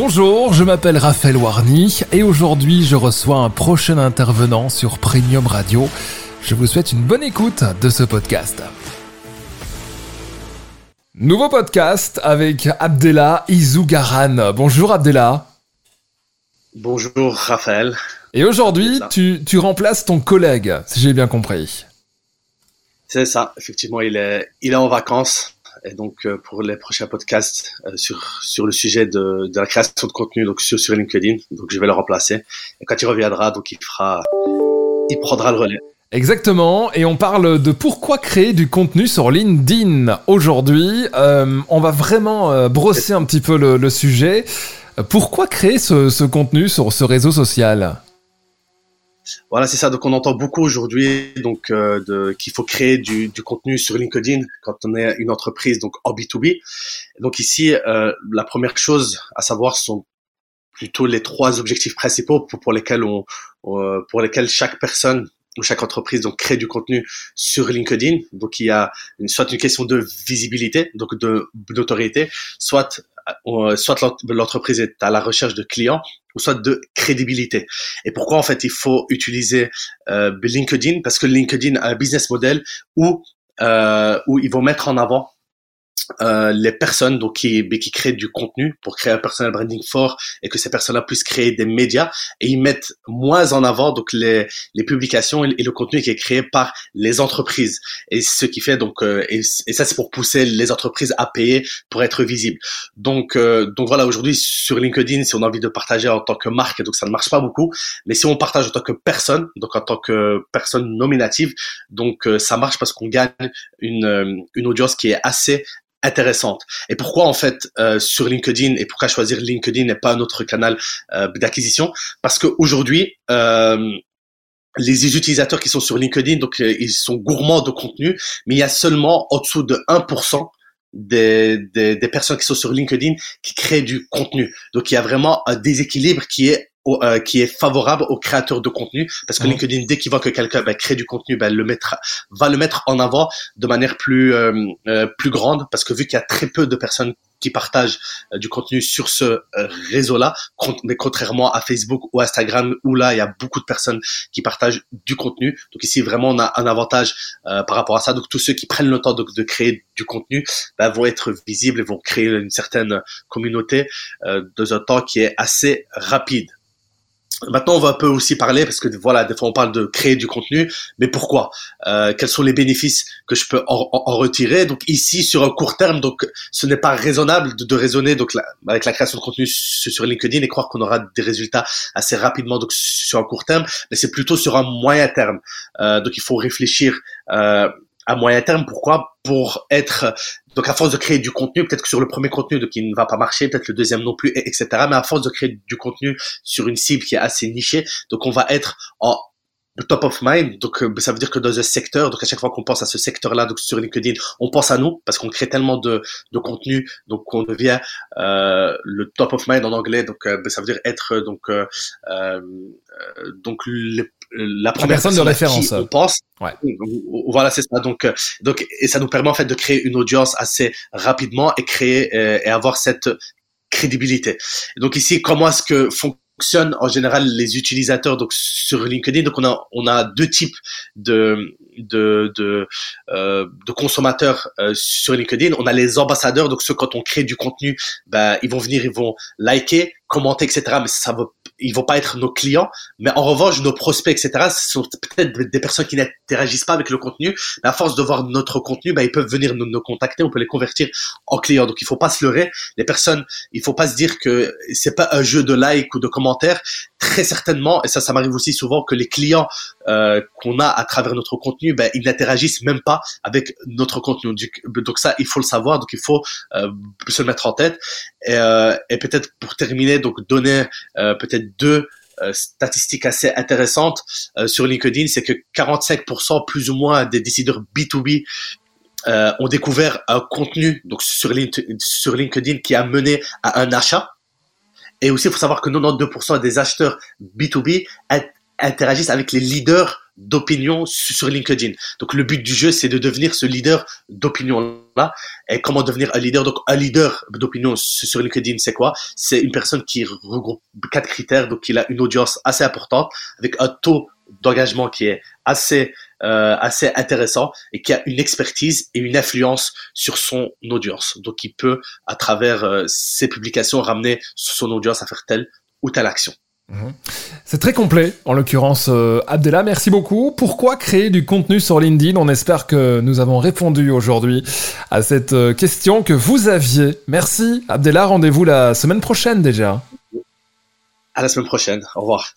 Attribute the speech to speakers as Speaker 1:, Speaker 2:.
Speaker 1: Bonjour, je m'appelle Raphaël Warny et aujourd'hui je reçois un prochain intervenant sur Premium Radio. Je vous souhaite une bonne écoute de ce podcast. Nouveau podcast avec Abdella Izougaran. Bonjour Abdella.
Speaker 2: Bonjour Raphaël.
Speaker 1: Et aujourd'hui, tu, tu remplaces ton collègue, si j'ai bien compris.
Speaker 2: C'est ça, effectivement, il est, il est en vacances. Et donc, euh, pour les prochains podcasts euh, sur, sur le sujet de, la création de contenu donc sur, LinkedIn, donc je vais le remplacer. Et quand il reviendra, donc il fera, il prendra le relais.
Speaker 1: Exactement, et on parle de pourquoi créer du contenu sur LinkedIn aujourd'hui. Euh, on va vraiment brosser un petit peu le, sujet. Pourquoi créer ce contenu sur ce réseau social?
Speaker 2: Voilà, c'est ça. Donc, on entend beaucoup aujourd'hui donc euh, de- qu'il faut créer du, du contenu sur LinkedIn quand on est une entreprise donc en B2B. Donc ici, euh, la première chose à savoir sont plutôt les trois objectifs principaux pour, lesquels on, pour lesquels chaque personne ou chaque entreprise donc crée du contenu sur LinkedIn. Donc il y a une, soit une question de visibilité, donc de d'autorité, soit soit l'ent- l'entreprise est à la recherche de clients ou soit de crédibilité. Et pourquoi en fait il faut utiliser euh, LinkedIn? Parce que LinkedIn a un business model où euh, où ils vont mettre en avant euh, les personnes donc qui, qui créent du contenu pour créer un personal branding fort et que ces personnes-là puissent créer des médias et ils mettent moins en avant donc les, les publications et, le contenu qui est créé par les entreprises. Et ce qui fait donc euh, et, et ça c'est pour pousser les entreprises à payer pour être visibles. Donc euh, donc voilà aujourd'hui sur LinkedIn si on a envie de partager en tant que marque donc ça ne marche pas beaucoup. Mais si on partage en tant que personne donc en tant que personne nominative donc euh, ça marche parce qu'on gagne une euh, une audience qui est assez intéressante. Et pourquoi en fait euh, sur LinkedIn et pourquoi choisir LinkedIn et pas un autre canal euh, d'acquisition? Parce qu'aujourd'hui, euh, les utilisateurs qui sont sur LinkedIn, donc euh, ils sont gourmands de contenu, mais il y a seulement en dessous de 1% des, des, des personnes qui sont sur LinkedIn qui créent du contenu. Donc il y a vraiment un déséquilibre qui est au- euh, qui est favorable aux créateurs de contenu parce que
Speaker 1: Mhm.
Speaker 2: LinkedIn dès qu'il voit que quelqu'un ben, crée du contenu ben, le mettra va le mettre en avant de manière plus euh, euh, plus grande parce que vu qu'il y a très peu de personnes qui partagent euh, du contenu sur ce euh, réseau-là, mais contrairement à Facebook ou Instagram où là il y a beaucoup de personnes qui partagent du contenu. Donc ici vraiment on a un avantage euh, par rapport à ça. Donc tous ceux qui prennent le temps de, de créer du contenu ben, vont être visibles et vont créer une certaine communauté euh, dans un temps qui est assez rapide. Maintenant, on va un peu aussi parler parce que voilà, des fois on parle de créer du contenu, mais pourquoi? Euh, Quels sont les bénéfices que je peux en, en- en retirer? Donc ici, sur un court terme, donc ce n'est pas raisonnable de, de raisonner donc la- avec la création de contenu sur, LinkedIn et croire qu'on aura des résultats assez rapidement donc sur un court terme, mais c'est plutôt sur un moyen terme. Euh, donc il faut réfléchir euh, à moyen terme. Pourquoi? Pour être donc à force de créer du contenu, peut-être que sur le premier contenu donc il ne va pas marcher, peut-être le deuxième non plus, et- etc. Mais à force de créer du contenu sur une cible qui est assez nichée, donc on va être en top of mind, donc euh, ça veut dire que dans un secteur, donc à chaque fois qu'on pense à ce secteur-là, donc sur LinkedIn, on pense à nous parce qu'on crée tellement de, de contenu, donc on devient euh, le top of mind en anglais, donc euh, ça veut dire être euh, donc euh, euh, donc le- la première
Speaker 1: personne de
Speaker 2: à qui
Speaker 1: référence.
Speaker 2: on pense.
Speaker 1: Ouais.
Speaker 2: Voilà, c'est ça. Donc, donc, et ça nous permet en fait de créer une audience assez rapidement et créer euh, et avoir cette crédibilité. Et donc ici, comment est-ce que fonctionnent en général les utilisateurs donc sur LinkedIn Donc on a on a deux types de de de, euh, de consommateurs euh, sur LinkedIn. On a les ambassadeurs, donc ceux quand on crée du contenu, ben ils vont venir, ils vont liker, commenter, etc. Mais ça va, ils vont pas être nos clients. Mais en revanche, nos prospects, etc. Ce sont peut-être des personnes qui n'interagissent pas avec le contenu. Mais à force de voir notre contenu, ben ils peuvent venir nous, nous contacter. On peut les convertir en clients. Donc il faut pas se leurrer. Les personnes, il faut pas se dire que c'est pas un jeu de like ou de commentaires. Très certainement, et ça, ça m'arrive aussi souvent que les clients euh, qu'on a à travers notre contenu, ben, ils n'interagissent même pas avec notre contenu. Donc ça, il faut le savoir. Donc il faut euh, se le mettre en tête. Et, euh, et peut-être pour terminer, donc donner euh, peut-être deux euh, statistiques assez intéressantes euh, sur LinkedIn, c'est que 45% plus ou moins des décideurs B2B euh, ont découvert un contenu donc sur LinkedIn qui a mené à un achat. Et aussi, il faut savoir que 92% des acheteurs B2B int- interagissent avec les leaders d'opinion sur LinkedIn. Donc le but du jeu, c'est de devenir ce leader d'opinion là. Et comment devenir un leader? Donc un leader d'opinion sur LinkedIn, c'est quoi? C'est une personne qui regroupe quatre critères. Donc il a une audience assez importante avec un taux d'engagement qui est assez euh, assez intéressant et qui a une expertise et une influence sur son audience. Donc il peut à travers euh, ses publications ramener son audience à faire telle ou telle action.
Speaker 1: Mhm. C'est très complet, en l'occurrence, euh, Abdella, merci beaucoup. Pourquoi créer du contenu sur LinkedIn? On espère que nous avons répondu aujourd'hui à cette euh, question que vous aviez. Merci, Abdella, rendez-vous la semaine prochaine déjà.
Speaker 2: À la semaine prochaine, au revoir.